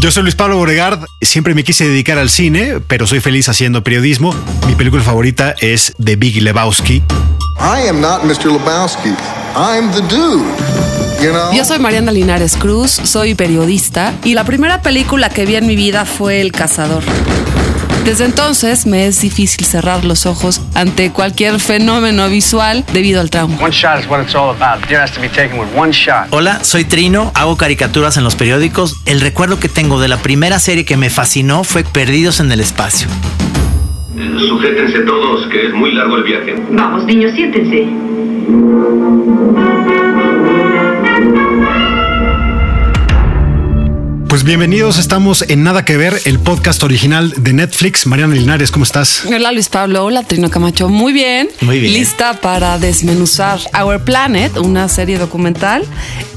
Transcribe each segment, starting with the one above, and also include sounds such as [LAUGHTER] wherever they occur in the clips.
Yo soy Luis Pablo Boregard, siempre me quise dedicar al cine, pero soy feliz haciendo periodismo. Mi película favorita es The Big Lebowski. I am not Mr. Lebowski. I'm the dude. You know? Yo soy Mariana Linares Cruz, soy periodista y la primera película que vi en mi vida fue El Cazador. Desde entonces me es difícil cerrar los ojos ante cualquier fenómeno visual debido al trauma. One shot is what it's all about. Dinner has to be taken with one shot. Hola, soy Trino, hago caricaturas en los periódicos. El recuerdo que tengo de la primera serie que me fascinó fue Perdidos en el Espacio. Sujétense todos, que es muy largo el viaje. Vamos, niños, siéntense. Pues bienvenidos, estamos en Nada que ver, el podcast original de Netflix. Mariana Linares, ¿cómo estás? Hola Luis Pablo, hola Trino Camacho, muy bien. Muy bien. Lista para desmenuzar Our Planet, una serie documental,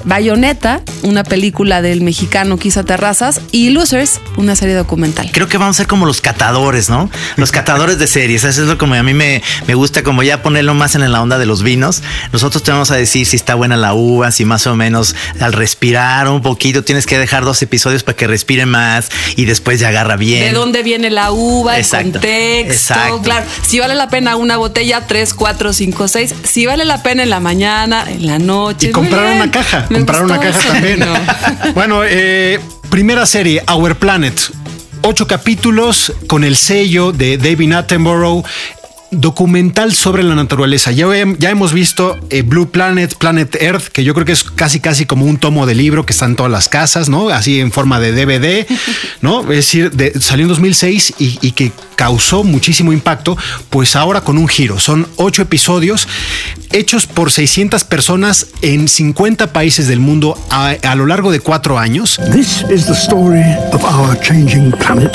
Bayonetta, una película del mexicano Quisa Terrazas y Losers, una serie documental. Creo que vamos a ser como los catadores, ¿no? Los [LAUGHS] catadores de series. Eso es lo como a mí me, me gusta, como ya ponerlo más en la onda de los vinos. Nosotros te vamos a decir si está buena la uva, si más o menos al respirar un poquito tienes que dejar dos episodios para que respire más y después ya agarra bien. ¿De dónde viene la uva? El Exacto, contexto. exacto. Claro, si vale la pena una botella, tres, cuatro, cinco, seis. Si vale la pena en la mañana, en la noche. Y comprar una caja, Me comprar una caja también. No. [LAUGHS] bueno, eh, primera serie, Our Planet. Ocho capítulos con el sello de David Attenborough. Documental sobre la naturaleza. Ya, hem- ya hemos visto eh, Blue Planet, Planet Earth, que yo creo que es casi casi como un tomo de libro que está en todas las casas, ¿no? Así en forma de DVD, [LAUGHS] ¿no? Es decir, de- salió en 2006 y, y que causó muchísimo impacto, pues ahora con un giro. Son ocho episodios hechos por 600 personas en 50 países del mundo a, a lo largo de cuatro años. This is the story of our changing planet.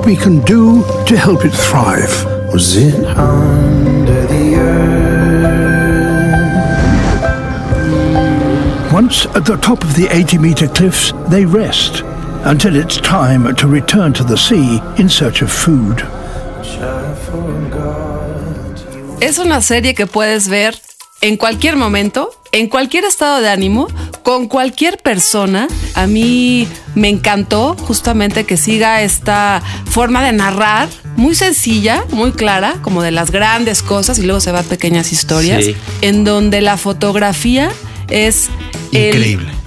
What we can do to help it thrive. Was it under the earth? Once at the top of the 80 meter cliffs, they rest until it's time to return to the sea in search of food. Es una serie que puedes ver en cualquier momento, en cualquier estado de ánimo, con cualquier persona. A mí me encantó justamente que siga esta forma de narrar, muy sencilla, muy clara, como de las grandes cosas y luego se va a pequeñas historias, Sí. en donde la fotografía es Increíble. El,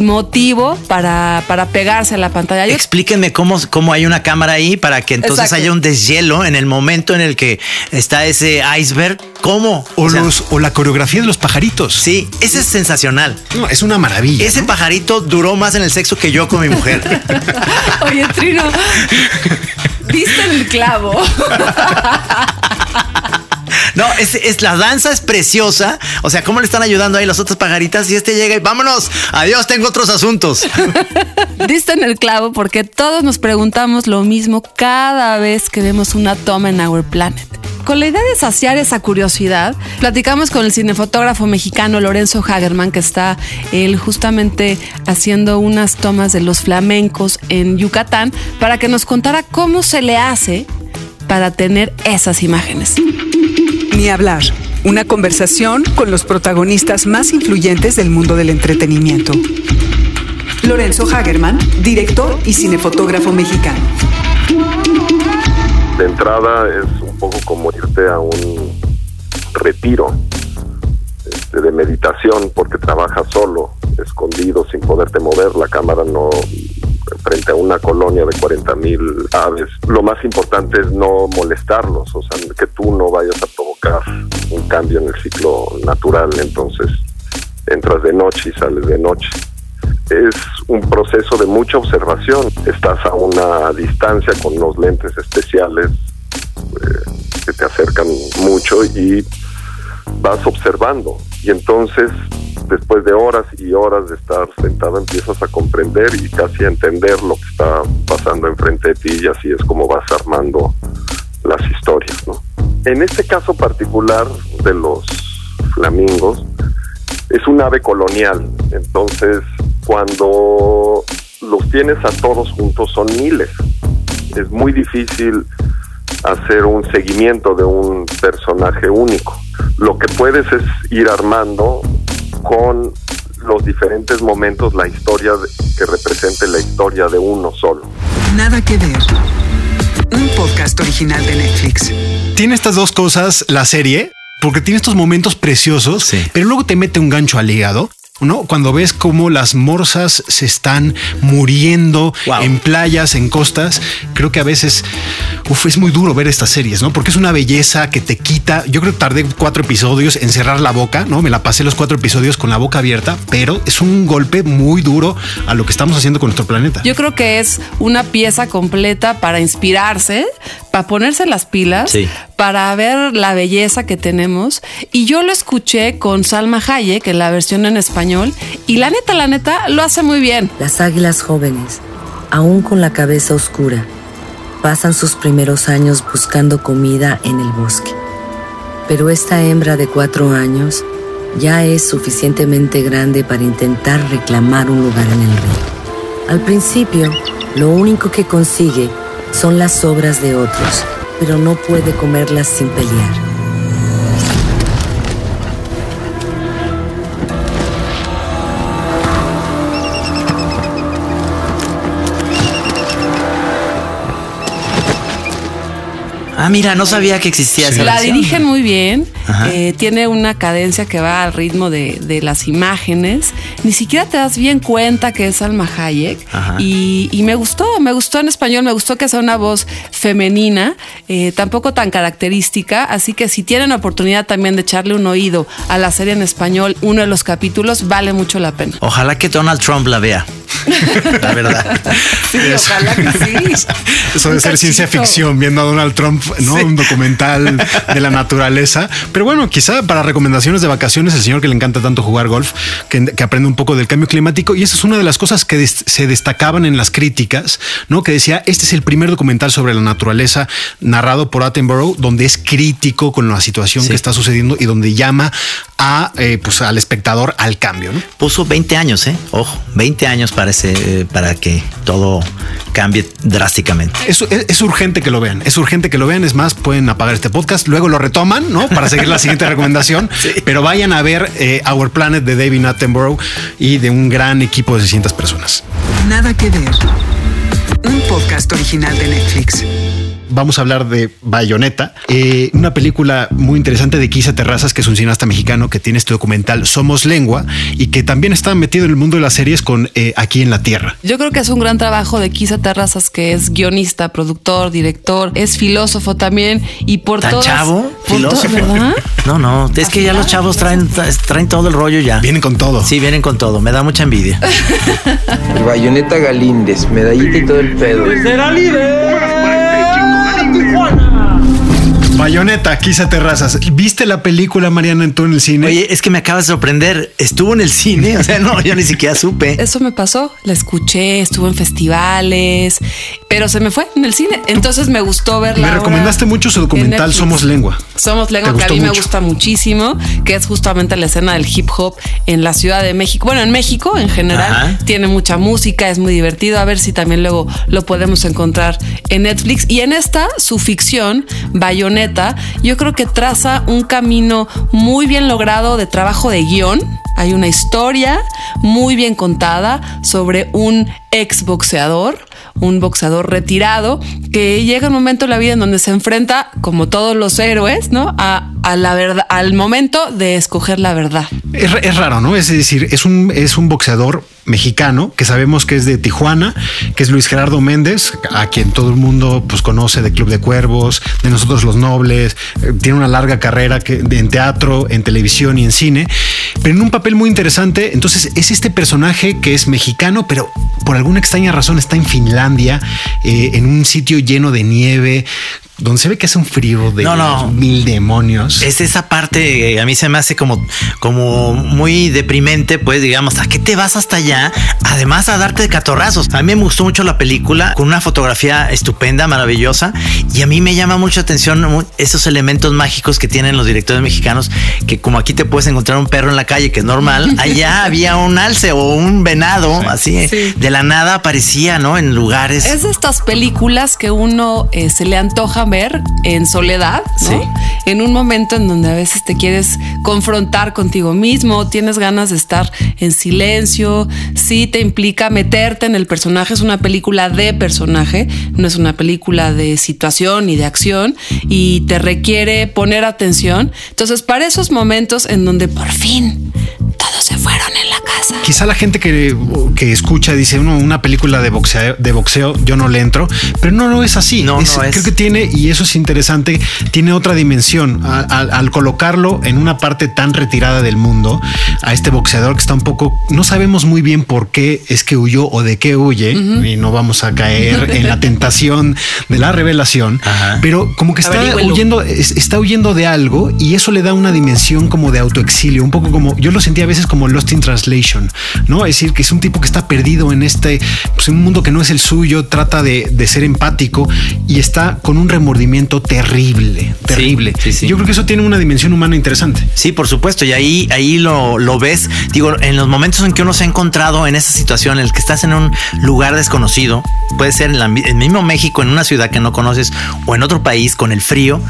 motivo para, para pegarse a la pantalla. Yo- Explíquenme cómo, cómo hay una cámara ahí para que entonces Exacto. haya un deshielo en el momento en el que está ese iceberg. ¿Cómo? O, O sea, los, o la coreografía de los pajaritos. Sí, ese es sensacional. No, es una maravilla. Ese pajarito duró más en el sexo que yo con mi mujer. [LAUGHS] Oye, Trino, [LAUGHS] viste el clavo. [LAUGHS] Es- la danza es preciosa. O sea, ¿cómo le están ayudando ahí las otras pajaritas? Y este llega y vámonos. Adiós, tengo otros asuntos. [LAUGHS] Diste en el clavo porque todos nos preguntamos lo mismo cada vez que vemos una toma en Our Planet. Con la idea de saciar esa curiosidad, platicamos con el cinefotógrafo mexicano Lorenzo Hagerman, que está él justamente haciendo unas tomas de los flamencos en Yucatán, para que nos contara cómo se le hace para tener esas imágenes. Ni hablar. Una conversación con los protagonistas más influyentes del mundo del entretenimiento. Lorenzo Hagerman, director y cinefotógrafo mexicano. De entrada es un poco como irte a un retiro este, de meditación porque trabajas solo, escondido, sin poderte mover. La cámara no frente a una colonia de 40 mil aves. Lo más importante es no molestarlos, o sea, que tú no vayas a un cambio en el ciclo natural. Entonces entras de noche y sales de noche. Es un proceso de mucha observación. Estás a una distancia con unos lentes especiales eh, que te acercan mucho y vas observando. Y entonces después de horas y horas de estar sentado empiezas a comprender y casi a entender lo que está pasando enfrente de ti y así es como vas armando las historias. ¿no? En este caso particular de los flamingos, es un ave colonial, entonces cuando los tienes a todos juntos son miles. Es muy difícil hacer un seguimiento de un personaje único. Lo que puedes es ir armando con los diferentes momentos la historia que represente la historia de uno solo. Nada que ver. Un podcast original de Netflix. Tiene estas dos cosas la serie, porque tiene estos momentos preciosos, Sí. pero luego te mete un gancho al hígado. ¿No? Cuando ves cómo las morsas se están muriendo Wow. en playas, en costas, creo que a veces uf, es muy duro ver estas series, ¿no? Porque es una belleza que te quita. Yo creo que tardé cuatro episodios en cerrar la boca, ¿no? Me la pasé los cuatro episodios con la boca abierta, pero es un golpe muy duro a lo que estamos haciendo con nuestro planeta. Yo creo que es una pieza completa para inspirarse, para ponerse las pilas, Sí. para ver la belleza que tenemos. Y yo lo escuché con Salma Hayek, en la versión en español, y la neta, la neta, lo hace muy bien. Las águilas jóvenes, aún con la cabeza oscura, pasan sus primeros años buscando comida en el bosque. Pero esta hembra de cuatro años ya es suficientemente grande para intentar reclamar un lugar en el río. Al principio, lo único que consigue son las sobras de otros, pero no puede comerlas sin pelear. Ah, mira, no sabía que existía esa La dirigen muy bien, eh, tiene una cadencia que va al ritmo de, de las imágenes. Ni siquiera te das bien cuenta que es Salma Hayek. Y, y me gustó, me gustó en español, me gustó que sea una voz femenina, eh, tampoco tan característica. Así que si tienen oportunidad también de echarle un oído a la serie en español, uno de los capítulos, vale mucho la pena. Ojalá que Donald Trump la vea. La verdad. Sí, ojalá que sí. [LAUGHS] Eso de ser ciencia ficción, viendo a Donald Trump, ¿no? Un documental de la naturaleza. Pero bueno, quizá para recomendaciones de vacaciones, el señor que le encanta tanto jugar golf, que, que aprende un poco del cambio climático. Y esa es una de las cosas que des- se destacaban en las críticas, ¿no? Que decía, este es el primer documental sobre la naturaleza narrado por Attenborough, donde es crítico con la situación Sí. que está sucediendo y donde llama a, eh, pues, al espectador al cambio, ¿no? Puso 20 años, ¿eh? Ojo, 20 años para, ese- para que todo cambie drásticamente. Es, es- es urgente que lo vean, es urgente que lo vean. Es más, pueden apagar este podcast, luego lo retoman, ¿no? Para seguir la siguiente recomendación. [LAUGHS] Pero vayan a ver eh, Our Planet de David Attenborough y de un gran equipo de 600 personas. Nada que ver. Un podcast original de Netflix. Vamos a hablar de Bayonetta, eh, una película muy interesante de Kisa Terrazas, que es un cineasta mexicano que tiene este documental Somos Lengua y que también está metido en el mundo de las series con eh, Aquí en la Tierra. Yo creo que es un gran trabajo de Kisa Terrazas, que es guionista, productor, director, es filósofo también y por ¿Tan todas... chavo? por ¿Filósofo? ¿verdad? No, no, es que ya los chavos traen, traen todo el rollo ya. Vienen con todo. Sí, vienen con todo. Me da mucha envidia. El Bayoneta Galíndez, medallita y todo el pedo. Bayonetta, Kisa Terrazas. ¿Viste la película, Mariana, en tú en el cine? Oye, es que me acabas de sorprender. Estuvo en el cine. O sea, no, yo ni siquiera supe. Eso me pasó, la escuché, estuvo en festivales, pero se me fue en el cine. Entonces me gustó verla. Me recomendaste mucho su en documental. Somos Lengua. Somos Lengua, ¿Te que a mí me gusta muchísimo, que es justamente la escena del hip hop en la Ciudad de México. Bueno, en México en general Ajá. tiene mucha música, es muy divertido. A ver si también luego lo podemos encontrar en Netflix. Y en esta, su ficción, Yo creo que traza un camino muy bien logrado de trabajo de guion. Hay una historia muy bien contada sobre un ex boxeador, un boxeador retirado, que llega un momento en la vida en donde se enfrenta, como todos los héroes, ¿no? A, a la verdad, al momento de escoger la verdad. Es, es raro, ¿no? Es decir, es un, es un boxeador mexicano que sabemos que es de Tijuana, que es Luis Gerardo Méndez, a quien todo el mundo pues, conoce de Club de Cuervos, de Nosotros los Nobles, eh, tiene una larga carrera en teatro, en televisión y en cine, pero en un papel muy interesante. Entonces es este personaje que es mexicano, pero por alguna extraña razón está en Finlandia, eh, en un sitio lleno de nieve donde se ve que es un frío de No, no. mil demonios. Es esa parte, eh, a mí se me hace como, como muy deprimente, pues digamos, ¿a qué te vas hasta allá? Además a darte de catorrazos. A mí me gustó mucho la película, con una fotografía estupenda, maravillosa, y a mí me llama mucho atención esos elementos mágicos que tienen los directores mexicanos, que como aquí te puedes encontrar un perro en la calle, que es normal, [LAUGHS] allá había un alce o un venado, así, Sí. de la nada aparecía, ¿no? En lugares. Es de estas películas que uno eh, se le antoja ver en soledad, ¿no? Sí. En un momento en donde a veces te quieres confrontar contigo mismo, tienes ganas de estar en silencio, sí te implica meterte en el personaje, es una película de personaje, no es una película de situación ni de acción y te requiere poner atención. Entonces, para esos momentos en donde por fin todos se fueron en la casa. Quizá la gente que, que escucha dice "No, una película de boxeo, de boxeo, yo no le entro, pero no, no es así. No, Es- no es. Creo que tiene, y eso es interesante, tiene otra dimensión. A- a- Al, colocarlo en una parte tan retirada del mundo, a este boxeador que está un poco, no sabemos muy bien por qué es que huyó o de qué huye, y no vamos a caer en la tentación de la revelación, Ajá. pero como que está huyendo, es- está huyendo de algo y eso le da una dimensión como de autoexilio, un poco como yo lo sentía a veces como Lost in Translation, ¿no? Es decir, que es un tipo que está perdido en este, pues en un mundo que no es el suyo, trata de, de ser empático y está con un remordimiento terrible, terrible. sí, sí. Yo creo que eso tiene una dimensión humana interesante. Sí, por supuesto, y ahí, ahí lo, lo ves. Digo, en los momentos en que uno se ha encontrado en esa situación, en el que estás en un lugar desconocido, puede ser en el mismo México, en una ciudad que no conoces, o en otro país con el frío,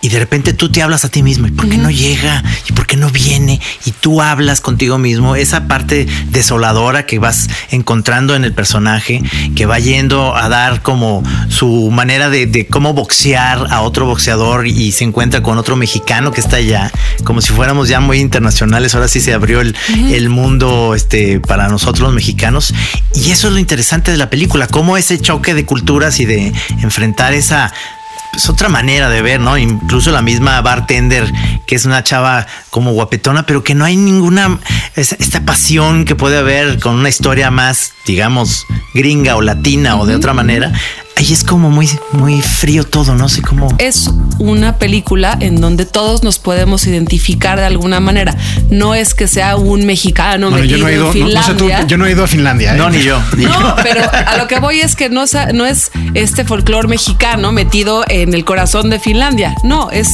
y de repente tú te hablas a ti mismo, ¿y por qué no llega? ¿Y por qué no viene? Y tú hablas contigo mismo, esa parte desoladora que vas encontrando en el personaje, que va yendo a dar como su manera de, de cómo boxear a otro boxeador y se encuentra con otro mexicano que está allá, como si fuéramos ya muy internacionales, ahora sí se abrió el, el mundo este, para nosotros los mexicanos. Y eso es lo interesante de la película, cómo ese choque de culturas y de enfrentar esa pues otra manera de ver, ¿no? Incluso la misma bartender, que es una chava como guapetona, pero que no hay ninguna, esa- esta pasión que puede haber con una historia más, digamos, gringa o latina o de otra manera. Ahí es como muy, muy frío todo, no sé cómo. es una película en donde todos nos podemos identificar de alguna manera. No es que sea un mexicano Bueno, yo metido no he ido, en no, no sé tú, Finlandia. yo no he ido a Finlandia. ¿eh? No, ni yo. ni No, yo. pero a lo que voy es que no, no es este folclore mexicano metido en el corazón de Finlandia. No, es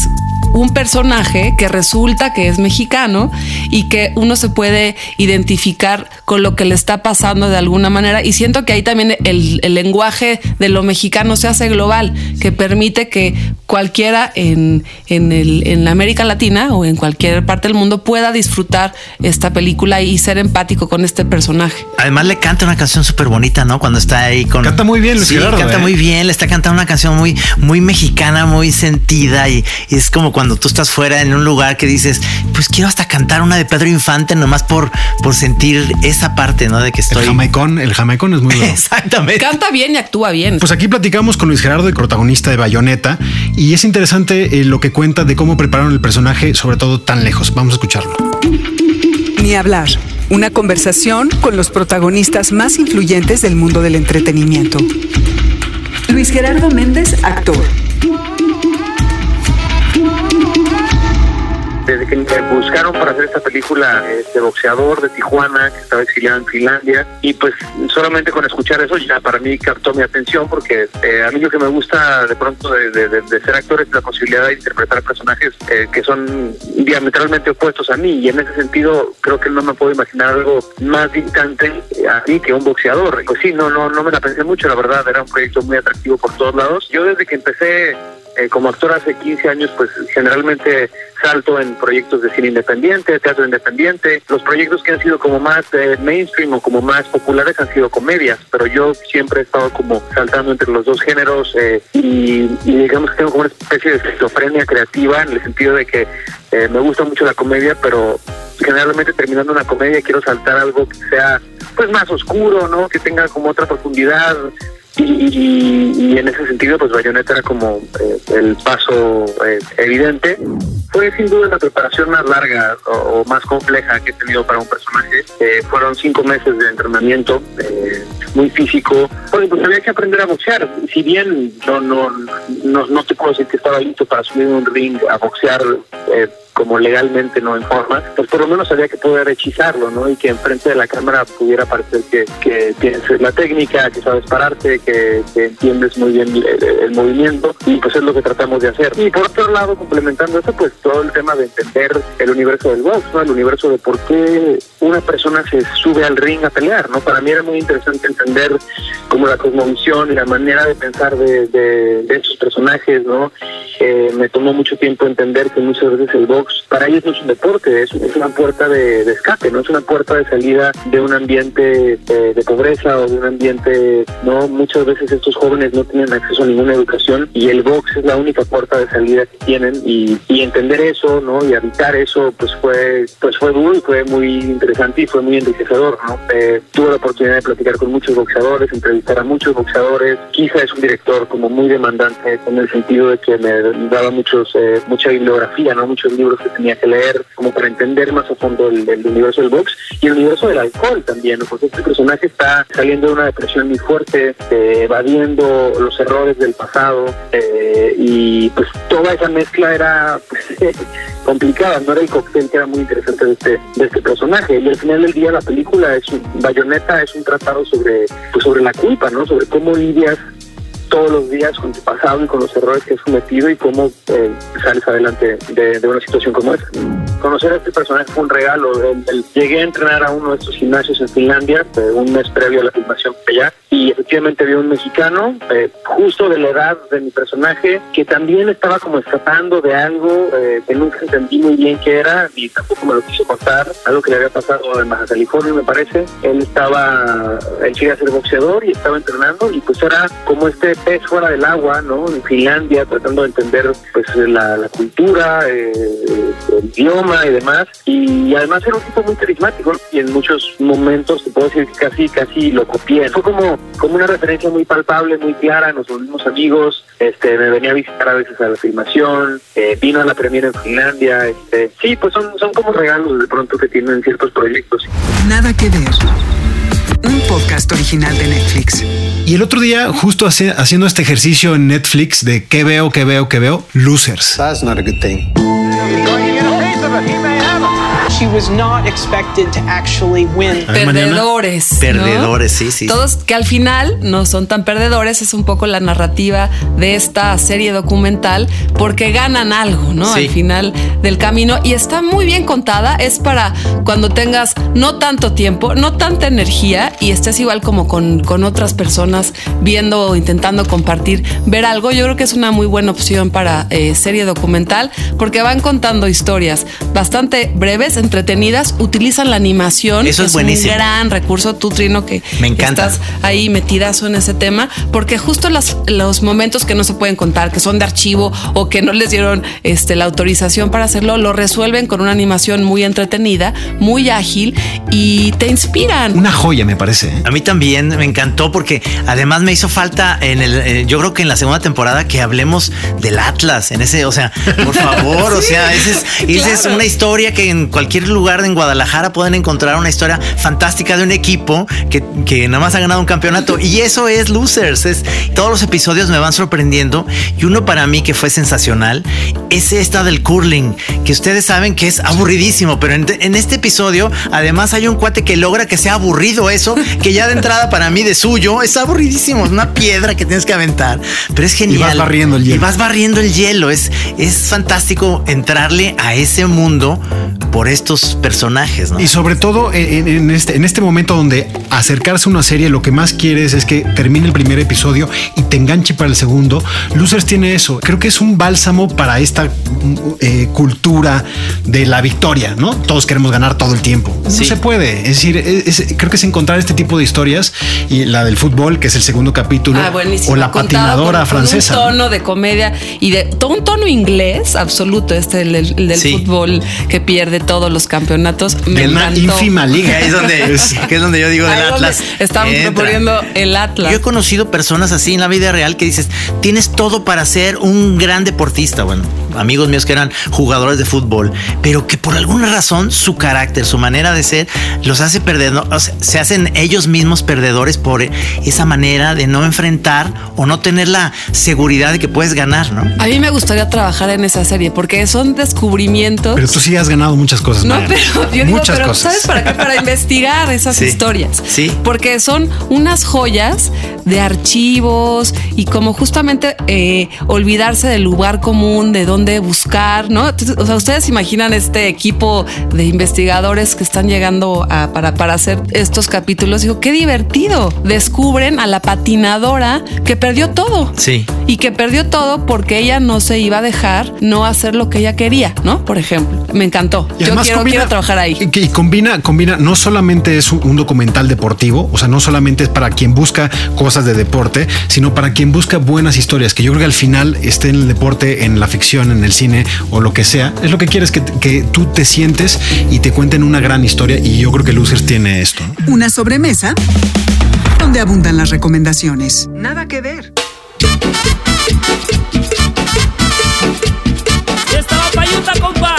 un personaje que resulta que es mexicano y que uno se puede identificar con lo que le está pasando de alguna manera. Y siento que ahí también el, el lenguaje de lo mexicano se hace global, que permite que cualquiera en, en, el, en la América Latina o en cualquier parte del mundo pueda disfrutar esta película y ser empático con este personaje. Además le canta una canción súper bonita, ¿no? Cuando está ahí con... Canta muy bien Luis Sí, Gerardo, canta ¿eh? muy bien, le está cantando una canción muy, muy mexicana, muy sentida y, y es como cuando tú estás fuera en un lugar que dices, pues quiero hasta cantar una de Pedro Infante nomás por, por sentir esa parte, ¿no? De que El estoy... jamaicón, el jamaicón es muy [LAUGHS] bueno. Exactamente. Canta bien y actúa bien. Pues aquí platicamos con Luis Gerardo, el protagonista de Bayonetta, y es interesante eh, lo que cuenta de cómo prepararon el personaje, sobre todo tan lejos. Vamos a escucharlo. Ni hablar. Una conversación con los protagonistas más influyentes del mundo del entretenimiento. Luis Gerardo Méndez, actor. Desde que me buscaron para hacer esta película, este boxeador de Tijuana, que estaba exiliado en Finlandia, y pues solamente con escuchar eso ya para mí captó mi atención, porque eh, a mí lo que me gusta de pronto de, de- de- de ser actor es la posibilidad de interpretar personajes eh, que son diametralmente opuestos a mí, y en ese sentido creo que no me puedo imaginar algo más distante a mí que un boxeador. Pues sí, no, no, no me la pensé mucho, la verdad, era un proyecto muy atractivo por todos lados. Yo desde que empecé eh, como actor hace 15 años, pues generalmente salto en proyectos de cine independiente, teatro independiente. Los proyectos que han sido como más eh, mainstream o como más populares han sido comedias, pero yo siempre he estado como saltando entre los dos géneros eh, y, y digamos que tengo como una especie de esquizofrenia creativa en el sentido de que eh, me gusta mucho la comedia, pero generalmente terminando una comedia quiero saltar algo que sea pues más oscuro, ¿no? Que tenga como otra profundidad, y, y- en ese sentido, pues Bayonetta era como eh, el paso eh, evidente. Fue sin duda la preparación más larga o, más compleja que he tenido para un personaje. Eh, fueron cinco meses de entrenamiento. eh, muy físico. Porque pues había que aprender a boxear. Si bien no, no, no, no te puedo decir que estaba listo para subir un ring a boxear como legalmente no en forma, pues por lo menos había que poder hechizarlo, ¿no? Y que enfrente de la cámara pudiera parecer que, que tienes la técnica, que sabes pararte, que, que entiendes muy bien el, el, movimiento y pues es lo que tratamos de hacer. Y por otro lado, complementando eso, pues todo el tema de entender el universo del box, ¿no? El universo de por qué una persona se sube al ring a pelear, ¿no? Para mí era muy interesante entender como la cosmovisión y la manera de pensar de, de, de esos personajes, ¿no? Eh, me tomó mucho tiempo entender que muchas veces el box para ellos no es un deporte, es, es una puerta de, de, escape, no es una puerta de salida de un ambiente eh, de pobreza o de un ambiente, no, muchas veces estos jóvenes no tienen acceso a ninguna educación y el box es la única puerta de salida que tienen y, y entender eso, ¿no? Y habitar eso, pues fue, pues fue duro y fue muy interesante y fue muy enriquecedor, ¿no? Eh, tuve la oportunidad de platicar con muchos boxeadores, entrevistar a muchos boxeadores, quizá es un director como muy demandante en el sentido de que me daba muchos, eh, mucha bibliografía, ¿no? Muchos libros que tenía que leer como para entender más a fondo el, universo del box y el universo del alcohol también, ¿no? porque este personaje está saliendo de una depresión muy fuerte, eh, evadiendo los errores del pasado eh, y pues toda esa mezcla era pues, [LAUGHS] complicada, no era el cóctel que era muy interesante de este, este personaje y al final del día la película es un, Bayonetta es un tratado sobre, pues, sobre la culpa, ¿no? sobre cómo lidias todos los días con tu pasado y con los errores que has cometido y cómo eh, sales adelante de, de, una situación como esta. Conocer a este personaje fue un regalo. Llegué a entrenar a uno de estos gimnasios en Finlandia eh, un mes previo a la filmación allá y efectivamente vi un mexicano eh, justo de la edad de mi personaje que también estaba como escapando de algo eh, que nunca entendí muy bien qué era y tampoco me lo quiso contar, algo que le había pasado en Baja California me parece. Él estaba, él quería ser boxeador y estaba entrenando y pues era como este pez fuera del agua, ¿no? En Finlandia, tratando de entender pues la, cultura, el idioma y demás. Y además era un tipo muy carismático ¿no? y en muchos momentos te puedo decir que casi, casi lo copié. Fue como, como una referencia muy palpable, muy clara, nos volvimos amigos, este, me venía a visitar a veces a la filmación, eh, vino a la premiere en Finlandia, este, sí, pues son, son como regalos de pronto que tienen ciertos proyectos. Nada que ver un podcast original de Netflix. Y el otro día, justo hace, haciendo este ejercicio en Netflix de qué veo, qué veo, qué veo, Losers. That's not a good thing. He's looking in a face of it. He may have it. She was not expected to actually win. Perdedores. ¿no? Perdedores, sí, sí. Todos que al final no son tan perdedores, es un poco la narrativa de esta serie documental, porque ganan algo, ¿no? Sí. Al final del camino. Y está muy bien contada, es para cuando tengas no tanto tiempo, no tanta energía y estés igual como con, con otras personas viendo o intentando compartir, ver algo. Yo creo que es una muy buena opción para eh, serie documental, porque van contando historias bastante breves, entretenidas, utilizan la animación. Eso es, es buenísimo. un gran recurso, tú, Trino, que Me encanta. estás ahí metidazo en ese tema, porque justo las, los momentos que no se pueden contar, que son de archivo o que no les dieron este, la autorización para hacerlo, lo resuelven con una animación muy entretenida, muy ágil y te inspiran. Una joya, me parece. ¿eh? A mí también me encantó porque además me hizo falta en el, eh, yo creo que en la segunda temporada que hablemos del Atlas, en ese, o sea, por [LAUGHS] favor, sí, o sea, esa es, esa es una historia que en cualquier lugar en Guadalajara pueden encontrar una historia fantástica de un equipo que, que nada más ha ganado un campeonato y eso es Losers. Es, todos los episodios me van sorprendiendo y uno para mí que fue sensacional es esta del curling, que ustedes saben que es aburridísimo, pero en, en este episodio además hay un cuate que logra que sea aburrido eso, que ya de entrada para mí de suyo es aburridísimo, es una piedra que tienes que aventar, pero es genial. Y vas barriendo el hielo. Y vas barriendo el hielo, es, es fantástico entrarle a ese mundo por estos personajes. ¿no? Y sobre todo en, en, este, en este momento donde acercarse a una serie lo que más quieres es que termine el primer episodio y te enganche para el segundo. Losers tiene eso. Creo que es un bálsamo para esta eh, cultura de la victoria, ¿no? Todos queremos ganar todo el tiempo. No sí. se puede. Es decir, es, es, creo que es encontrar este tipo de historias y la del fútbol, que es el segundo capítulo, ah, o la patinadora con, francesa. Con un tono de comedia y de todo un tono inglés absoluto, este el, el, el del sí. fútbol que pierde todos los campeonatos. Me de una ínfima liga. Es donde, [LAUGHS] que es donde yo digo del Atlas. Estamos Entra. proponiendo el Atlas. Yo he conocido personas así en la vida real que dices, tienes todo para ser un gran deportista. Bueno, amigos míos que eran jugadores de fútbol, pero que por alguna razón su carácter, su manera de ser, los hace perder, o sea, se hacen ellos mismos perdedores por esa manera de no enfrentar o no tener la seguridad de que puedes ganar, ¿no? A mí me gustaría trabajar en esa serie porque son descubrimientos. Pero tú sí has ganado muchas cosas. No, pero yo digo, muchas pero cosas. ¿sabes para qué? Para [LAUGHS] investigar esas Sí. historias. Sí. Porque son unas joyas de archivos y como justamente eh, olvidarse del lugar común, de dónde buscar, ¿no? O sea, ustedes imaginan este equipo de investigadores que están llegando a- para, para hacer estos capítulos. Digo, qué divertido. Descubren a la patinadora que perdió todo. Sí. Y que perdió todo porque ella no se iba a dejar no hacer lo que ella quería, ¿no? Por ejemplo, me encantó. Yo además quiero, combina- quiero trabajar ahí. Y, y combina, combina, no solamente es un, un documental deportivo, o sea, no solamente es para quien busca cosas de deporte, sino para quien busca buenas historias, que yo creo que al final esté en el deporte, en la ficción, en el cine o lo que sea, es lo que quieres que, que tú te sientes y te cuenten una gran historia y yo creo que Losers tiene esto. Una sobremesa donde abundan las recomendaciones. Nada que ver. Estaba payuta, compa.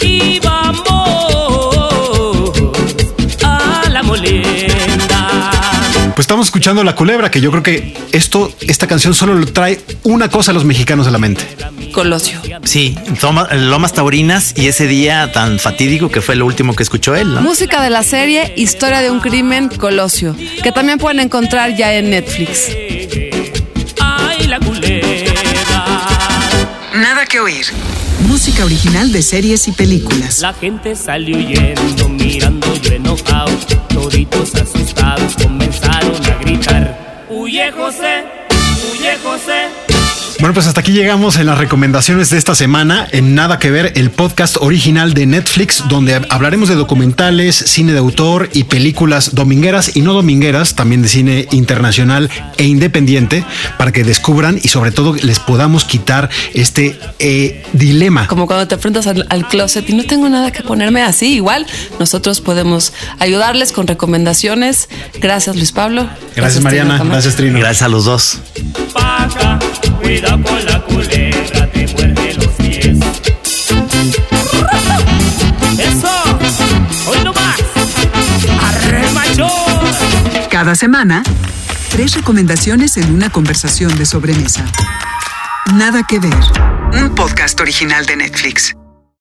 Y vamos a la molienda. Pues estamos escuchando La Culebra, que yo creo que esto, esta canción solo le trae una cosa a los mexicanos a la mente. Colosio. Sí, Toma- Lomas Taurinas y ese día tan fatídico que fue lo último que escuchó él, ¿no? Música de la serie Historia de un crimen, Colosio, que también pueden encontrar ya en Netflix. Nada que oír. Música original de series y películas. La gente salió huyendo, mirando yo enojado. Toditos asustados comenzaron a gritar. Huye José, huye José. Bueno, pues hasta aquí llegamos en las recomendaciones de esta semana en Nada que ver, el podcast original de Netflix, donde hablaremos de documentales, cine de autor y películas domingueras y no domingueras, también de cine internacional e independiente, para que descubran y sobre todo les podamos quitar este eh, dilema. Como cuando te enfrentas al, al closet y no tengo nada que ponerme así, igual nosotros podemos ayudarles con recomendaciones. Gracias Luis Pablo. Gracias, Mariana, Trino gracias Trino. Gracias a los dos. La te los pies. Eso, hoy. Cada semana, tres recomendaciones en una conversación de sobremesa. Nada que ver. Un podcast original de Netflix.